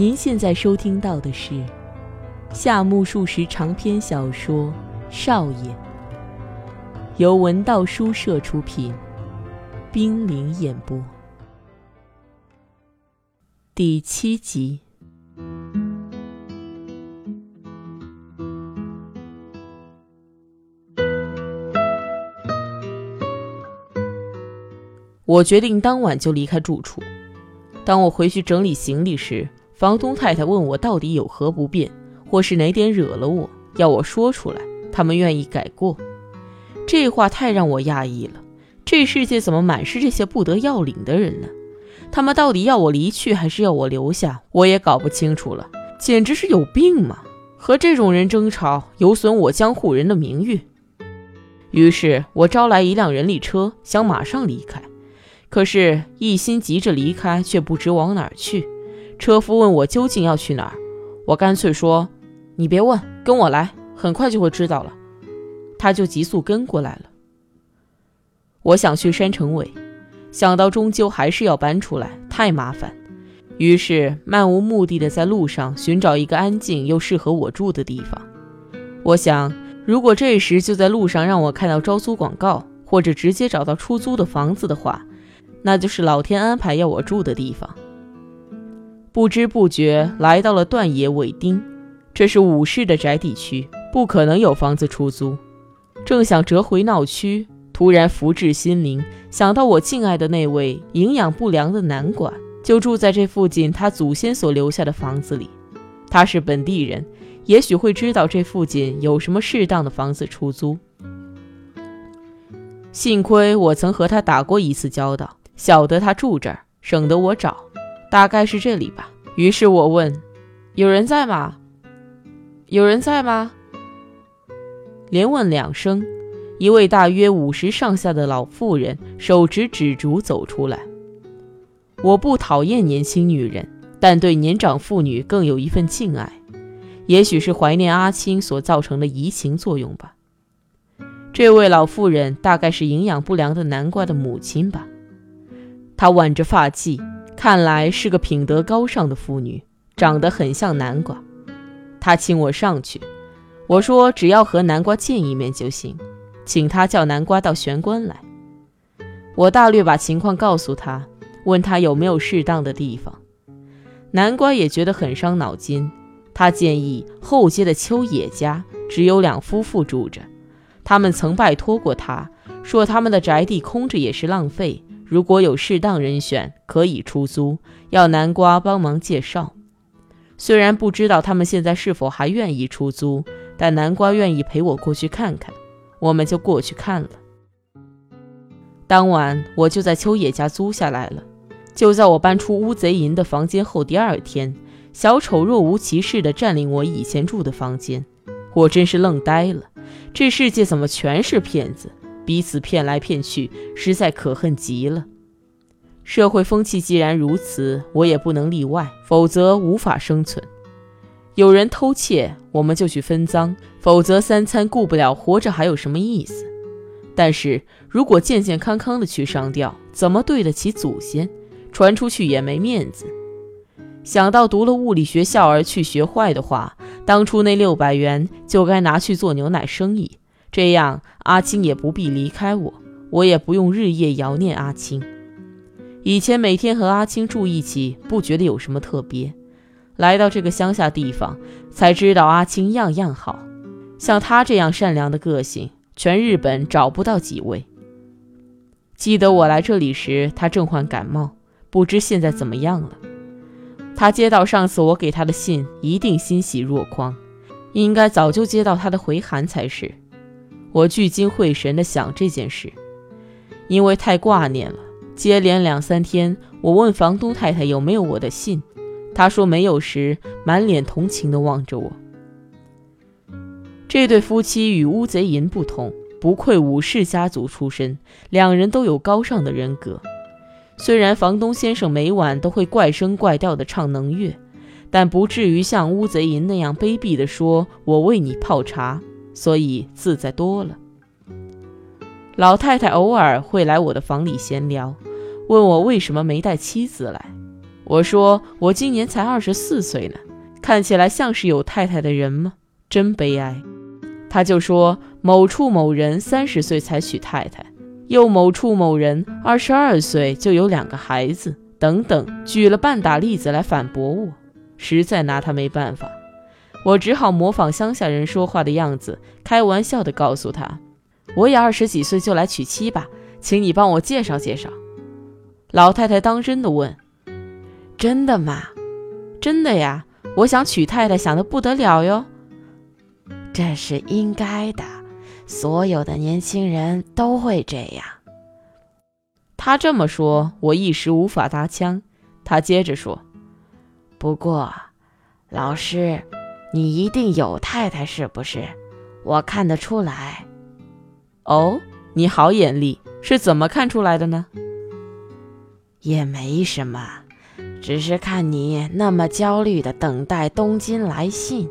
您现在收听到的是夏目漱石长篇小说《少爷》，由文道书社出品，冰凌演播，第七集。我决定当晚就离开住处。当我回去整理行李时，房东太太问我到底有何不便，或是哪点惹了我，要我说出来，他们愿意改过。这话太让我讶异了。这世界怎么满是这些不得要领的人呢？他们到底要我离去，还是要我留下？我也搞不清楚了。简直是有病嘛！和这种人争吵，有损我江户人的名誉。于是我招来一辆人力车，想马上离开。可是，一心急着离开，却不知往哪儿去。车夫问我究竟要去哪儿，我干脆说：“你别问，跟我来，很快就会知道了。”他就急速跟过来了。我想去山城尾，想到终究还是要搬出来，太麻烦，于是漫无目的的在路上寻找一个安静又适合我住的地方。我想，如果这时就在路上让我看到招租广告，或者直接找到出租的房子的话，那就是老天安排要我住的地方。不知不觉来到了段野尾町，这是武士的宅地区，不可能有房子出租。正想折回闹区，突然福至心灵，想到我敬爱的那位营养不良的男管，就住在这附近他祖先所留下的房子里。他是本地人，也许会知道这附近有什么适当的房子出租。幸亏我曾和他打过一次交道。晓得他住这儿，省得我找，大概是这里吧。于是我问：“有人在吗？有人在吗？”连问两声，一位大约五十上下的老妇人手执纸烛走出来。我不讨厌年轻女人，但对年长妇女更有一份敬爱，也许是怀念阿青所造成的移情作用吧。这位老妇人大概是营养不良的南瓜的母亲吧。她挽着发髻，看来是个品德高尚的妇女，长得很像南瓜。她请我上去，我说只要和南瓜见一面就行，请她叫南瓜到玄关来。我大略把情况告诉她，问她有没有适当的地方。南瓜也觉得很伤脑筋，他建议后街的秋野家只有两夫妇住着，他们曾拜托过他，说他们的宅地空着也是浪费。如果有适当人选可以出租，要南瓜帮忙介绍。虽然不知道他们现在是否还愿意出租，但南瓜愿意陪我过去看看，我们就过去看了。当晚我就在秋野家租下来了。就在我搬出乌贼营的房间后，第二天，小丑若无其事地占领我以前住的房间，我真是愣呆了。这世界怎么全是骗子？彼此骗来骗去，实在可恨极了。社会风气既然如此，我也不能例外，否则无法生存。有人偷窃，我们就去分赃，否则三餐顾不了，活着还有什么意思？但是如果健健康康的去上吊，怎么对得起祖先？传出去也没面子。想到读了物理学校而去学坏的话，当初那六百元就该拿去做牛奶生意。这样，阿青也不必离开我，我也不用日夜遥念阿青。以前每天和阿青住一起，不觉得有什么特别。来到这个乡下地方，才知道阿青样样好。像他这样善良的个性，全日本找不到几位。记得我来这里时，他正患感冒，不知现在怎么样了。他接到上次我给他的信，一定欣喜若狂，应该早就接到他的回函才是。我聚精会神地想这件事，因为太挂念了。接连两三天，我问房东太太有没有我的信，她说没有时，满脸同情地望着我。这对夫妻与乌贼银不同，不愧武士家族出身，两人都有高尚的人格。虽然房东先生每晚都会怪声怪调地唱能乐，但不至于像乌贼银那样卑鄙地说：“我为你泡茶。”所以自在多了。老太太偶尔会来我的房里闲聊，问我为什么没带妻子来。我说我今年才二十四岁呢，看起来像是有太太的人吗？真悲哀。他就说某处某人三十岁才娶太太，又某处某人二十二岁就有两个孩子，等等，举了半打例子来反驳我，实在拿他没办法。我只好模仿乡下人说话的样子，开玩笑地告诉他：“我也二十几岁就来娶妻吧，请你帮我介绍介绍。”老太太当真的问：“真的吗？真的呀！我想娶太太，想得不得了哟。这是应该的，所有的年轻人都会这样。”他这么说，我一时无法搭腔。他接着说：“不过，老师，你一定有太太是不是？我看得出来。”哦，你好眼力，是怎么看出来的呢？也没什么，只是看你那么焦虑的等待东京来信。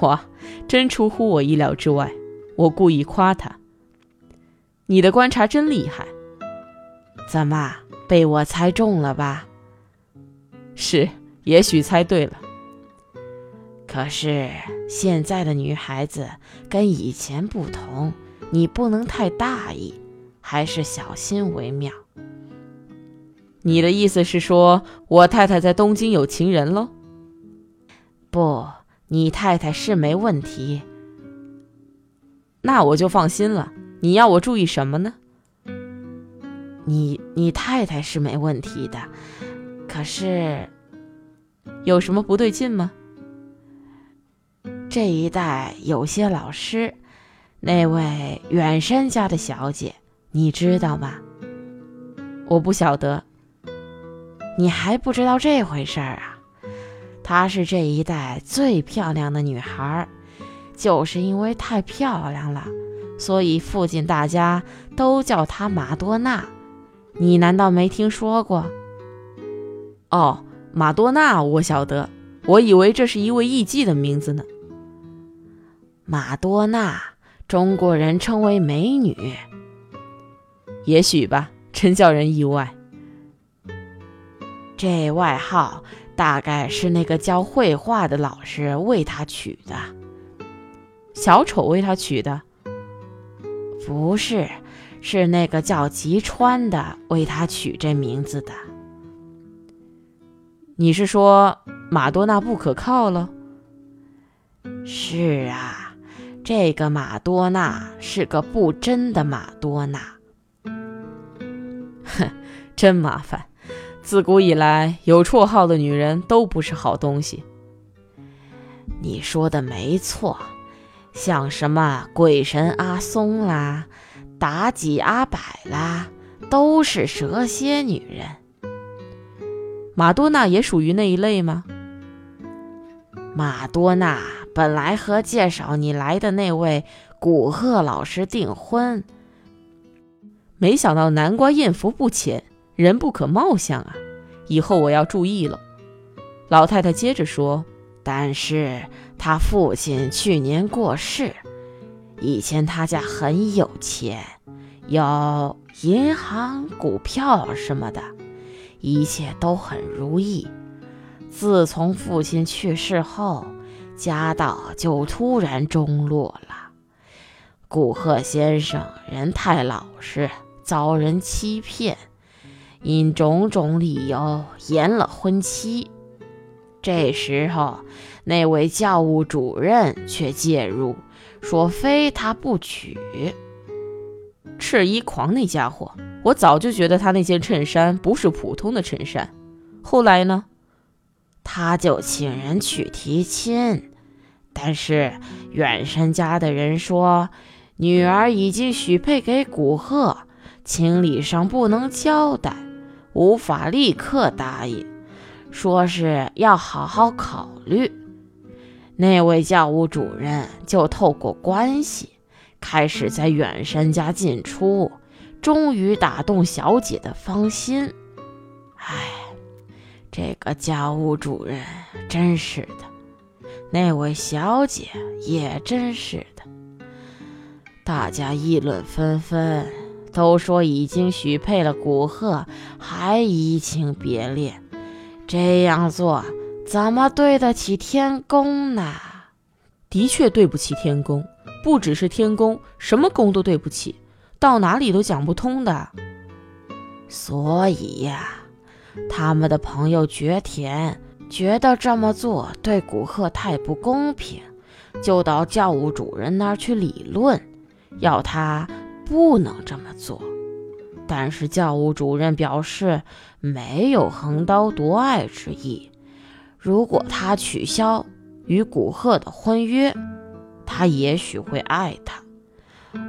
哇，真出乎我意料之外。我故意夸他：“你的观察真厉害。”怎么被我猜中了吧？是，也许猜对了。可是现在的女孩子跟以前不同，你不能太大意。还是小心为妙。你的意思是说，我太太在东京有情人喽？不，你太太是没问题。那我就放心了。你要我注意什么呢？你你太太是没问题的，可是有什么不对劲吗？这一代有些老师，那位远山家的小姐。你知道吗？我不晓得。你还不知道这回事儿啊？她是这一代最漂亮的女孩，就是因为太漂亮了，所以附近大家都叫她马多娜。你难道没听说过？哦，马多娜，我晓得。我以为这是一位艺妓的名字呢。马多娜，中国人称为美女。也许吧，真叫人意外。这外号大概是那个教绘画的老师为他取的。小丑为他取的？不是，是那个叫吉川的为他取这名字的。你是说马多娜不可靠了？是啊，这个马多娜是个不真的马多娜。哼，真麻烦！自古以来，有绰号的女人都不是好东西。你说的没错，像什么鬼神阿松啦、妲己阿柏啦，都是蛇蝎女人。马多娜也属于那一类吗？马多娜本来和介绍你来的那位古贺老师订婚。没想到南瓜艳福不浅，人不可貌相啊！以后我要注意了。老太太接着说：“但是他父亲去年过世，以前他家很有钱，有银行、股票什么的，一切都很如意。自从父亲去世后，家道就突然中落了。古贺先生人太老实。”遭人欺骗，因种种理由延了婚期。这时候，那位教务主任却介入，说非他不娶。赤衣狂那家伙，我早就觉得他那件衬衫不是普通的衬衫。后来呢，他就请人去提亲，但是远山家的人说，女儿已经许配给古贺。情理上不能交代，无法立刻答应，说是要好好考虑。那位教务主任就透过关系，开始在远山家进出，终于打动小姐的芳心。哎，这个教务主任真是的，那位小姐也真是的，大家议论纷纷。都说已经许配了古贺，还移情别恋，这样做怎么对得起天宫呢？的确对不起天宫，不只是天宫，什么宫都对不起，到哪里都讲不通的。所以呀，他们的朋友绝田觉得这么做对古贺太不公平，就到教务主任那儿去理论，要他不能这么做。但是教务主任表示没有横刀夺爱之意，如果他取消与古贺的婚约，他也许会爱他。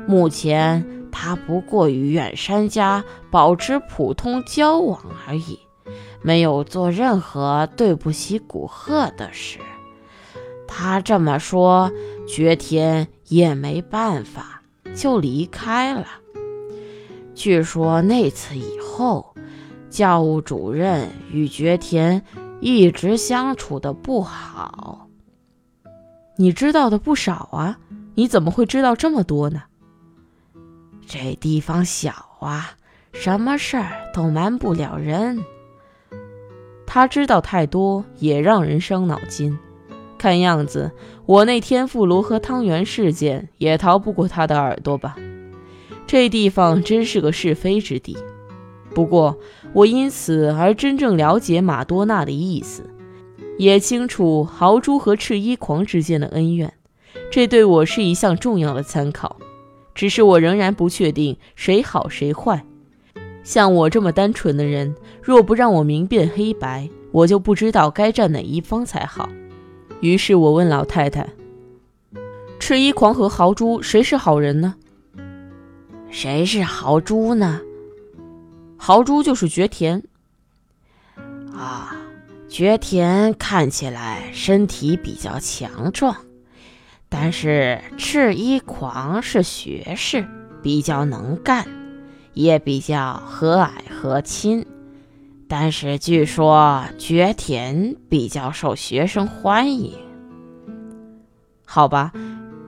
目前。他不过与远山家保持普通交往而已，没有做任何对不起古贺的事。他这么说，绝田也没办法，就离开了。据说那次以后，教务主任与绝田一直相处的不好。你知道的不少啊，你怎么会知道这么多呢？这地方小啊，什么事儿都瞒不了人。他知道太多，也让人伤脑筋。看样子，我那天妇罗和汤圆事件也逃不过他的耳朵吧？这地方真是个是非之地。不过，我因此而真正了解马多纳的意思，也清楚豪猪和赤衣狂之间的恩怨，这对我是一项重要的参考。只是我仍然不确定谁好谁坏。像我这么单纯的人，若不让我明辨黑白，我就不知道该站哪一方才好。于是我问老太太：“赤衣狂和豪猪谁是好人呢？”“谁是豪猪呢？”“豪猪就是绝田。”“啊，绝田看起来身体比较强壮。”但是赤衣狂是学士，比较能干，也比较和蔼和亲。但是据说绝田比较受学生欢迎。好吧，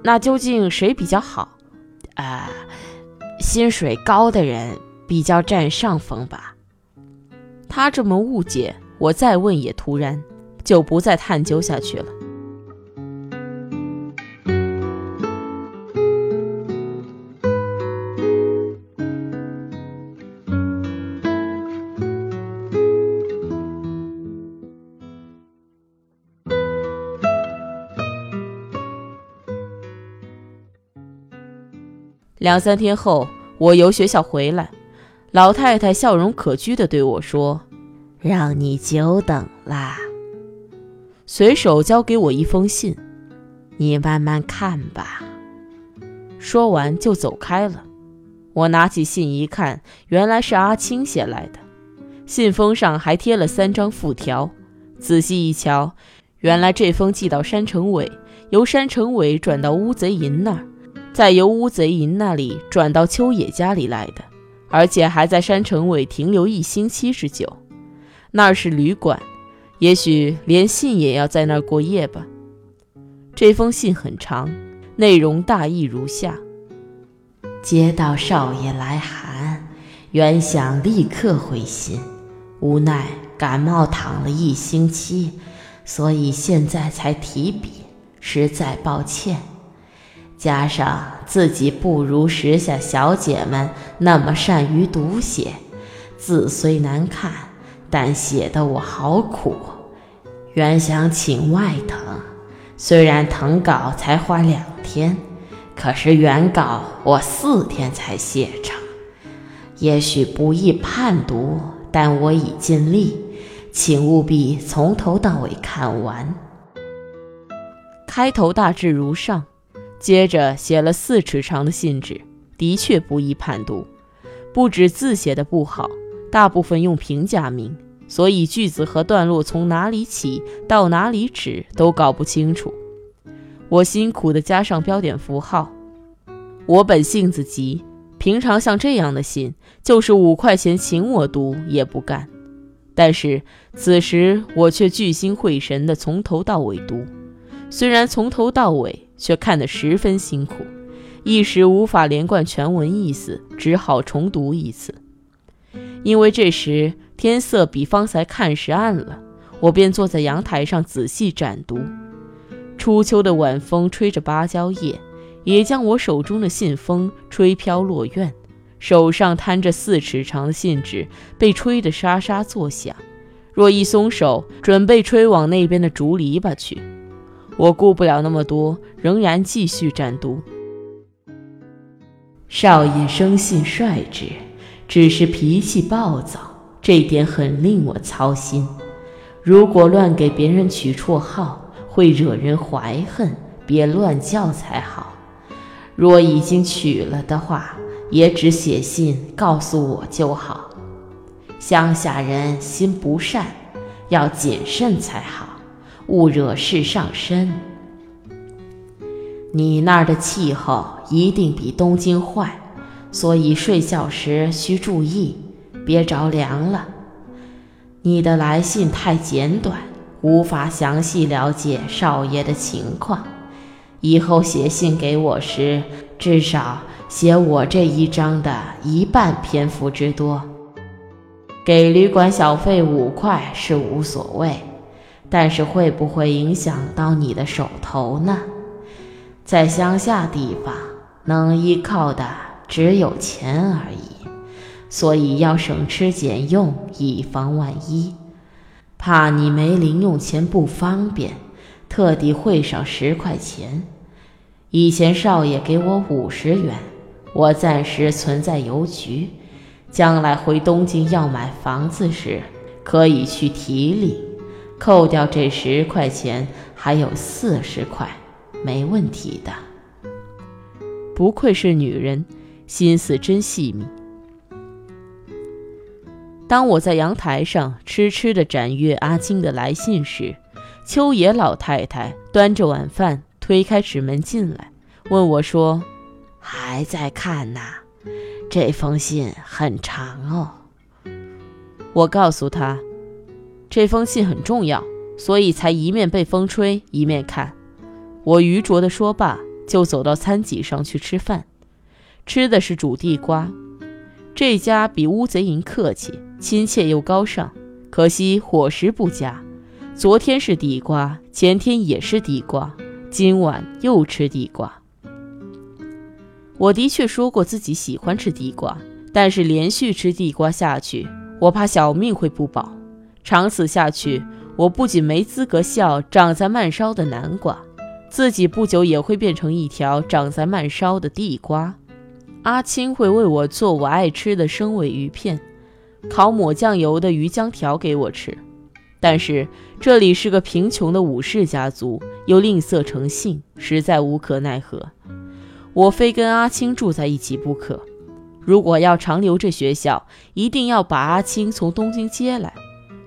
那究竟谁比较好？啊，薪水高的人比较占上风吧。他这么误解，我再问也突然，就不再探究下去了。两三天后，我由学校回来，老太太笑容可掬地对我说：“让你久等啦。”随手交给我一封信，你慢慢看吧。说完就走开了。我拿起信一看，原来是阿青写来的，信封上还贴了三张附条。仔细一瞧，原来这封寄到山城委，由山城委转到乌贼营那儿。再由乌贼营那里转到秋野家里来的，而且还在山城尾停留一星期之久。那儿是旅馆，也许连信也要在那儿过夜吧。这封信很长，内容大意如下：接到少爷来函，原想立刻回信，无奈感冒躺了一星期，所以现在才提笔，实在抱歉。加上自己不如时下小姐们那么善于读写，字虽难看，但写得我好苦。原想请外藤，虽然誊稿才花两天，可是原稿我四天才写成。也许不易判读，但我已尽力，请务必从头到尾看完。开头大致如上。接着写了四尺长的信纸，的确不易判读。不止字写的不好，大部分用平假名，所以句子和段落从哪里起到哪里止都搞不清楚。我辛苦地加上标点符号。我本性子急，平常像这样的信，就是五块钱请我读也不干。但是此时我却聚精会神地从头到尾读，虽然从头到尾。却看得十分辛苦，一时无法连贯全文意思，只好重读一次。因为这时天色比方才看时暗了，我便坐在阳台上仔细展读。初秋的晚风吹着芭蕉叶，也将我手中的信封吹飘落院。手上摊着四尺长的信纸，被吹得沙沙作响。若一松手，准备吹往那边的竹篱笆去。我顾不了那么多，仍然继续展读。少爷生性率直，只是脾气暴躁，这点很令我操心。如果乱给别人取绰号，会惹人怀恨，别乱叫才好。若已经取了的话，也只写信告诉我就好。乡下人心不善，要谨慎才好，勿惹事上身。你那儿的气候一定比东京坏，所以睡觉时需注意，别着凉了。你的来信太简短，无法详细了解少爷的情况。以后写信给我时，至少。写我这一章的一半篇幅之多，给旅馆小费五块是无所谓，但是会不会影响到你的手头呢？在乡下地方，能依靠的只有钱而已，所以要省吃俭用，以防万一。怕你没零用钱不方便，特地汇上十块钱。以前少爷给我五十元。我暂时存在邮局，将来回东京要买房子时，可以去提领，扣掉这十块钱，还有四十块，没问题的。不愧是女人，心思真细密。当我在阳台上痴痴地展阅阿青的来信时，秋野老太太端着晚饭推开纸门进来，问我说。还在看呐，这封信很长哦。我告诉她，这封信很重要，所以才一面被风吹一面看。我愚拙地说罢，就走到餐几上去吃饭，吃的是煮地瓜。这家比乌贼营客气、亲切又高尚，可惜伙食不佳。昨天是地瓜，前天也是地瓜，今晚又吃地瓜。我的确说过自己喜欢吃地瓜，但是连续吃地瓜下去，我怕小命会不保。长此下去，我不仅没资格笑长在慢烧的南瓜，自己不久也会变成一条长在慢烧的地瓜。阿青会为我做我爱吃的生尾鱼片，烤抹酱油的鱼浆条给我吃。但是这里是个贫穷的武士家族，又吝啬成性，实在无可奈何。我非跟阿青住在一起不可。如果要长留这学校，一定要把阿青从东京接来，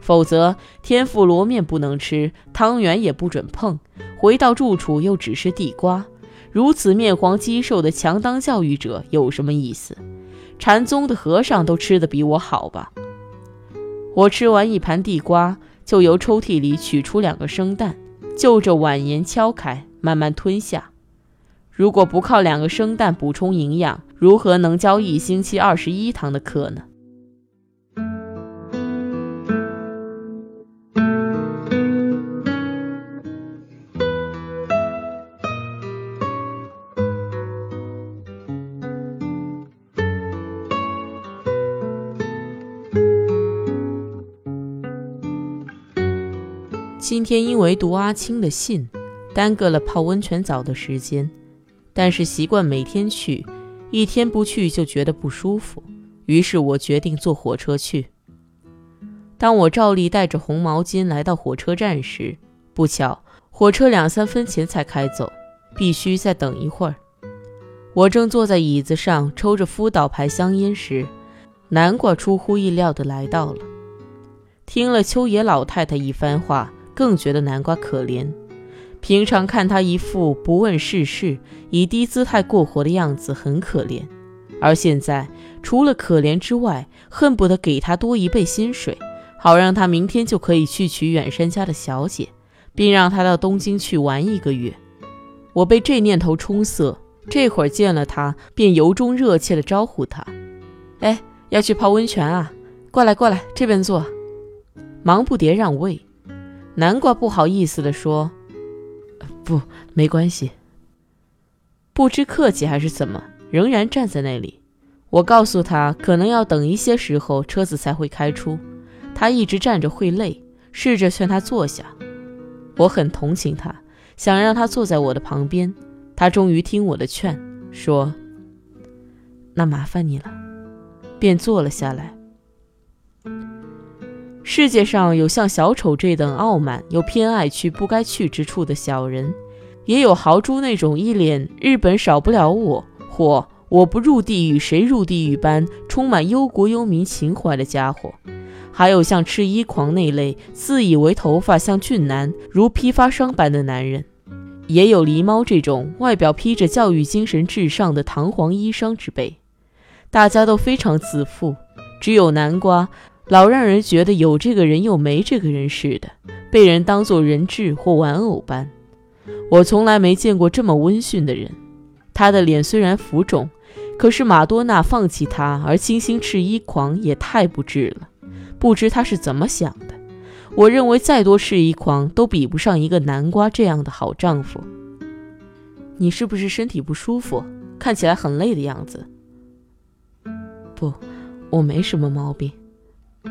否则天妇罗面不能吃，汤圆也不准碰。回到住处又只是地瓜，如此面黄肌瘦的强当教育者有什么意思？禅宗的和尚都吃的比我好吧？我吃完一盘地瓜，就由抽屉里取出两个生蛋，就着碗沿敲开，慢慢吞下。如果不靠两个生蛋补充营养，如何能教一星期二十一堂的课呢？天因为读阿青的信，耽搁了泡温泉澡的时间。但是习惯每天去，一天不去就觉得不舒服。于是我决定坐火车去。当我照例带着红毛巾来到火车站时，不巧火车两三分前才开走，必须再等一会儿。我正坐在椅子上抽着福岛牌香烟时，南瓜出乎意料地来到了。听了秋野老太太一番话，更觉得南瓜可怜。平常看他一副不问世事、以低姿态过活的样子，很可怜；而现在除了可怜之外，恨不得给他多一倍薪水，好让他明天就可以去娶远山家的小姐，并让他到东京去玩一个月。我被这念头冲色，这会儿见了他，便由衷热切地招呼他：“哎，要去泡温泉啊？过来，过来，这边坐。”忙不迭让位。南瓜不好意思地说：“不，没关系。”不知客气还是怎么，仍然站在那里。我告诉他，可能要等一些时候车子才会开出。他一直站着会累，试着劝他坐下。我很同情他，想让他坐在我的旁边。他终于听我的劝，说：“那麻烦你了。”便坐了下来。世界上有像小丑这等傲慢又偏爱去不该去之处的小人，也有豪猪那种一脸“日本少不了我”或“我不入地狱谁入地狱”般充满忧国忧民情怀的家伙。还有像赤衣狂那类自以为头发像俊男如批发商般的男人，也有狸猫这种外表披着教育精神至上的堂皇衣裳之辈。大家都非常自负，只有南瓜老让人觉得有这个人又没这个人似的，被人当做人质或玩偶般。我从来没见过这么温驯的人。他的脸虽然浮肿，可是马多纳放弃他而倾心赤衣狂也太不智了。不知他是怎么想的。我认为再多赤衣狂都比不上一个南瓜这样的好丈夫。你是不是身体不舒服？看起来很累的样子。不，我没什么毛病。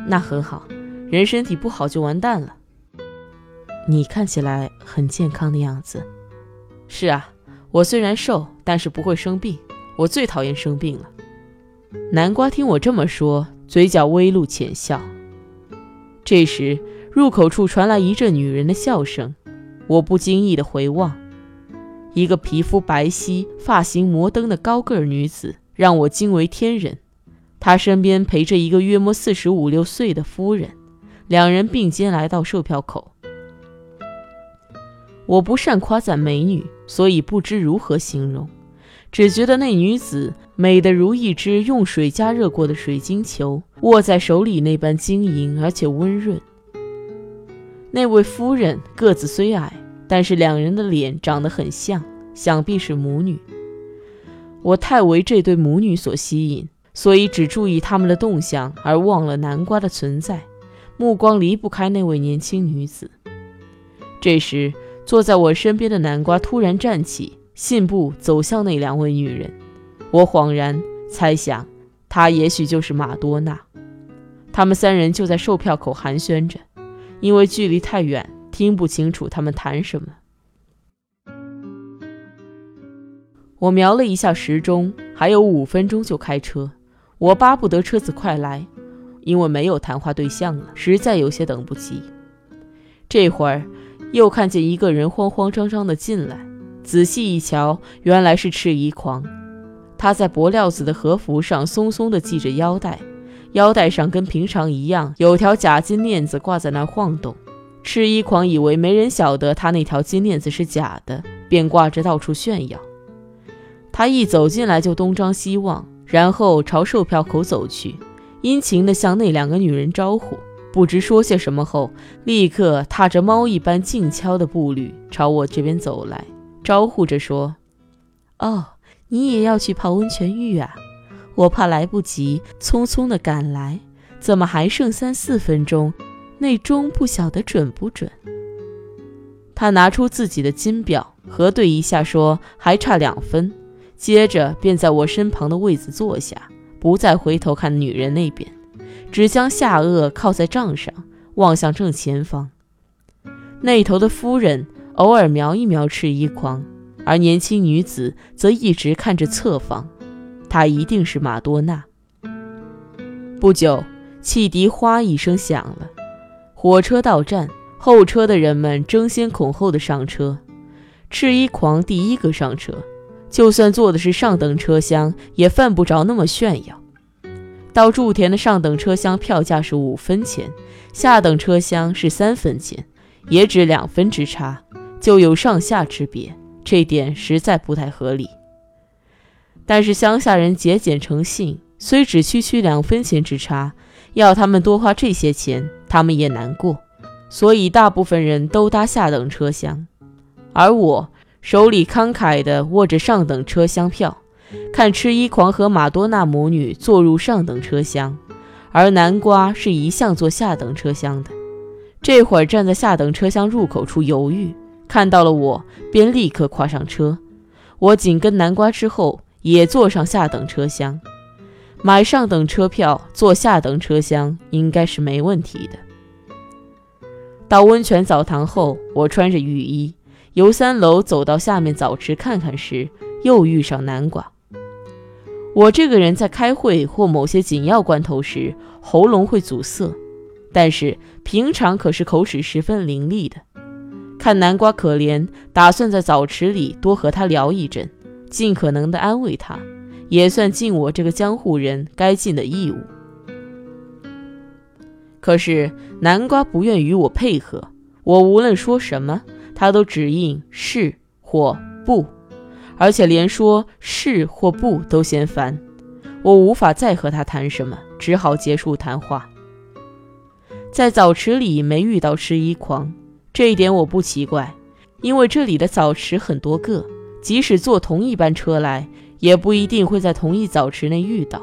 那很好，人身体不好就完蛋了。你看起来很健康的样子。是啊，我虽然瘦，但是不会生病。我最讨厌生病了。南瓜听我这么说，嘴角微露浅笑。这时，入口处传来一阵女人的笑声，我不经意的回望，一个皮肤白皙、发型摩登的高个儿女子，让我惊为天人。他身边陪着一个约莫四十五六岁的夫人，两人并肩来到售票口。我不善夸赞美女，所以不知如何形容，只觉得那女子。美得如一只用水加热过的水晶球，握在手里那般晶莹而且温润。那位夫人个子虽矮，但是两人的脸长得很像，想必是母女。我太为这对母女所吸引，所以只注意他们的动向，而忘了南瓜的存在，目光离不开那位年轻女子。这时，坐在我身边的南瓜突然站起，信步走向那两位女人。我恍然猜想，她也许就是马多娜。他们三人就在售票口寒暄着，因为距离太远，听不清楚他们谈什么。我瞄了一下时钟，还有五分钟就开车。我巴不得车子快来，因为没有谈话对象了，实在有些等不及。这会儿，又看见一个人慌慌张张地进来，仔细一瞧，原来是赤衣狂。他在薄料子的和服上松松地系着腰带，腰带上跟平常一样有条假金链子挂在那晃动。赤衣狂以为没人晓得他那条金链子是假的，便挂着到处炫耀。他一走进来就东张西望，然后朝售票口走去，殷勤地向那两个女人招呼，不知说些什么后，立刻踏着猫一般静悄的步履朝我这边走来，招呼着说：“哦。”你也要去泡温泉浴啊？我怕来不及，匆匆的赶来，怎么还剩三四分钟？那钟不晓得准不准？他拿出自己的金表核对一下，说还差两分。接着便在我身旁的位子坐下，不再回头看女人那边，只将下颚靠在帐上，望向正前方。那头的夫人偶尔瞄一瞄赤衣狂。而年轻女子则一直看着侧方，她一定是马多娜。不久，汽笛哗一声响了，火车到站，候车的人们争先恐后的上车。赤衣狂第一个上车，就算坐的是上等车厢，也犯不着那么炫耀。到筑田的上等车厢票价是五分钱，下等车厢是三分钱，也只两分之差，就有上下之别。这点实在不太合理，但是乡下人节俭诚信，虽只区区两分钱之差，要他们多花这些钱，他们也难过，所以大部分人都搭下等车厢。而我手里慷慨地握着上等车厢票，看赤衣狂和马多纳母女坐入上等车厢，而南瓜是一向坐下等车厢的。这会儿站在下等车厢入口处犹豫，看到了我，便立刻跨上车。我紧跟南瓜之后，也坐上下等车厢。买上等车票坐下等车厢应该是没问题的。到温泉澡堂后，我穿着浴衣由三楼走到下面澡池看看时，又遇上南瓜。我这个人在开会或某些紧要关头时，喉咙会阻塞。但是平常可是口齿十分伶俐的。看南瓜可怜，打算在澡池里多和他聊一阵，尽可能的安慰他，也算尽我这个江湖人该尽的义务。可是南瓜不愿与我配合，我无论说什么，他都只应是或不，而且连说是或不都嫌烦，我无法再和他谈什么，只好结束谈话。在澡池里没遇到吃衣狂，这一点我不奇怪，因为这里的澡池很多个，即使坐同一班车来，也不一定会在同一澡池内遇到。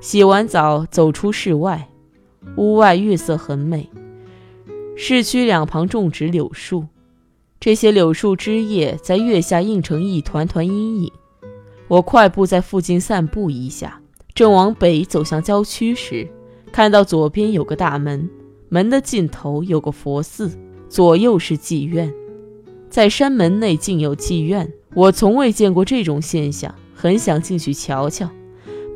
洗完澡走出室外，屋外月色很美，市区两旁种植柳树，这些柳树枝叶在月下映成一团团阴影。我快步在附近散步一下，正往北走向郊区时。看到左边有个大门，门的尽头有个佛寺，左右是妓院，在山门内竟有妓院，我从未见过这种现象，很想进去瞧瞧，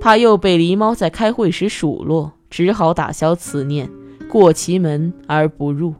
怕又被狸猫在开会时数落，只好打消此念，过其门而不入。